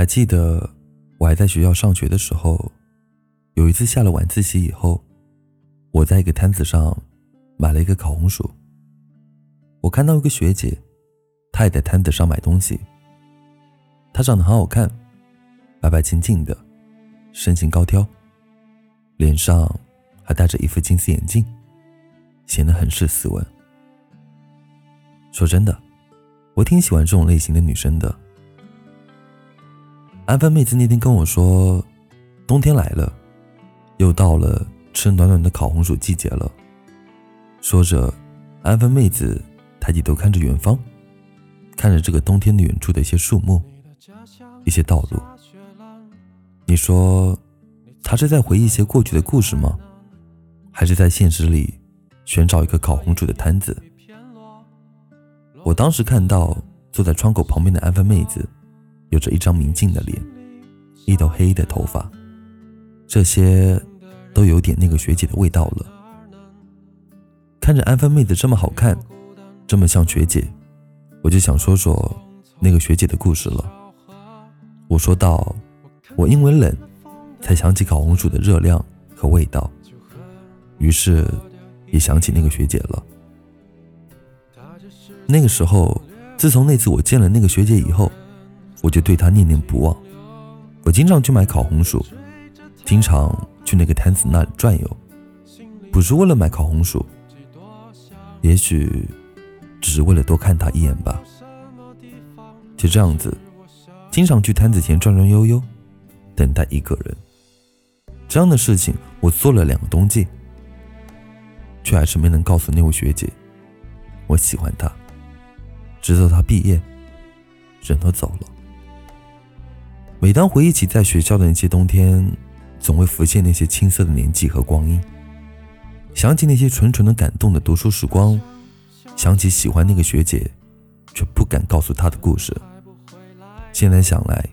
还记得我还在学校上学的时候，有一次下了晚自习以后，我在一个摊子上买了一个烤红薯。我看到一个学姐，她也在摊子上买东西。她长得很好看，白白净净的，身形高挑，脸上还戴着一副金丝眼镜，显得很是斯文。说真的，我挺喜欢这种类型的女生的。安分妹子那天跟我说：“冬天来了，又到了吃暖暖的烤红薯季节了。”说着，安分妹子抬起头看着远方，看着这个冬天的远处的一些树木、一些道路。你说，她是在回忆一些过去的故事吗？还是在现实里寻找一个烤红薯的摊子？我当时看到坐在窗口旁边的安分妹子。有着一张明净的脸，一头黑的头发，这些都有点那个学姐的味道了。看着安分妹子这么好看，这么像学姐，我就想说说那个学姐的故事了。我说道：“我因为冷，才想起烤红薯的热量和味道，于是也想起那个学姐了。那个时候，自从那次我见了那个学姐以后。”我就对他念念不忘。我经常去买烤红薯，经常去那个摊子那里转悠，不是为了买烤红薯，也许只是为了多看他一眼吧。就这样子，经常去摊子前转转悠悠，等待一个人。这样的事情我做了两个冬季，却还是没能告诉那位学姐，我喜欢她。直到她毕业，人都走了。每当回忆起在学校的那些冬天，总会浮现那些青涩的年纪和光阴，想起那些纯纯的感动的读书时光，想起喜欢那个学姐，却不敢告诉她的故事。现在想来，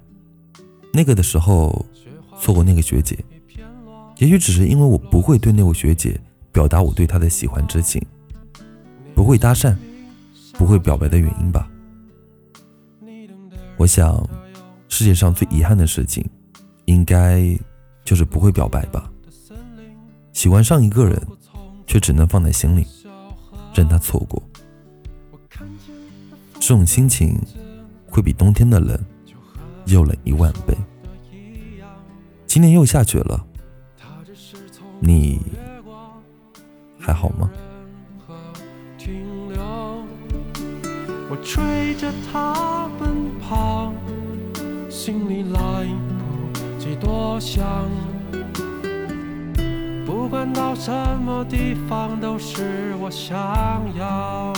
那个的时候错过那个学姐，也许只是因为我不会对那位学姐表达我对她的喜欢之情，不会搭讪，不会表白的原因吧。我想。世界上最遗憾的事情，应该就是不会表白吧。喜欢上一个人，却只能放在心里，任他错过。这种心情，会比冬天的冷又冷一万倍。今年又下雪了，你还好吗？我追着他奔跑。心里来不及多想，不管到什么地方，都是我想要。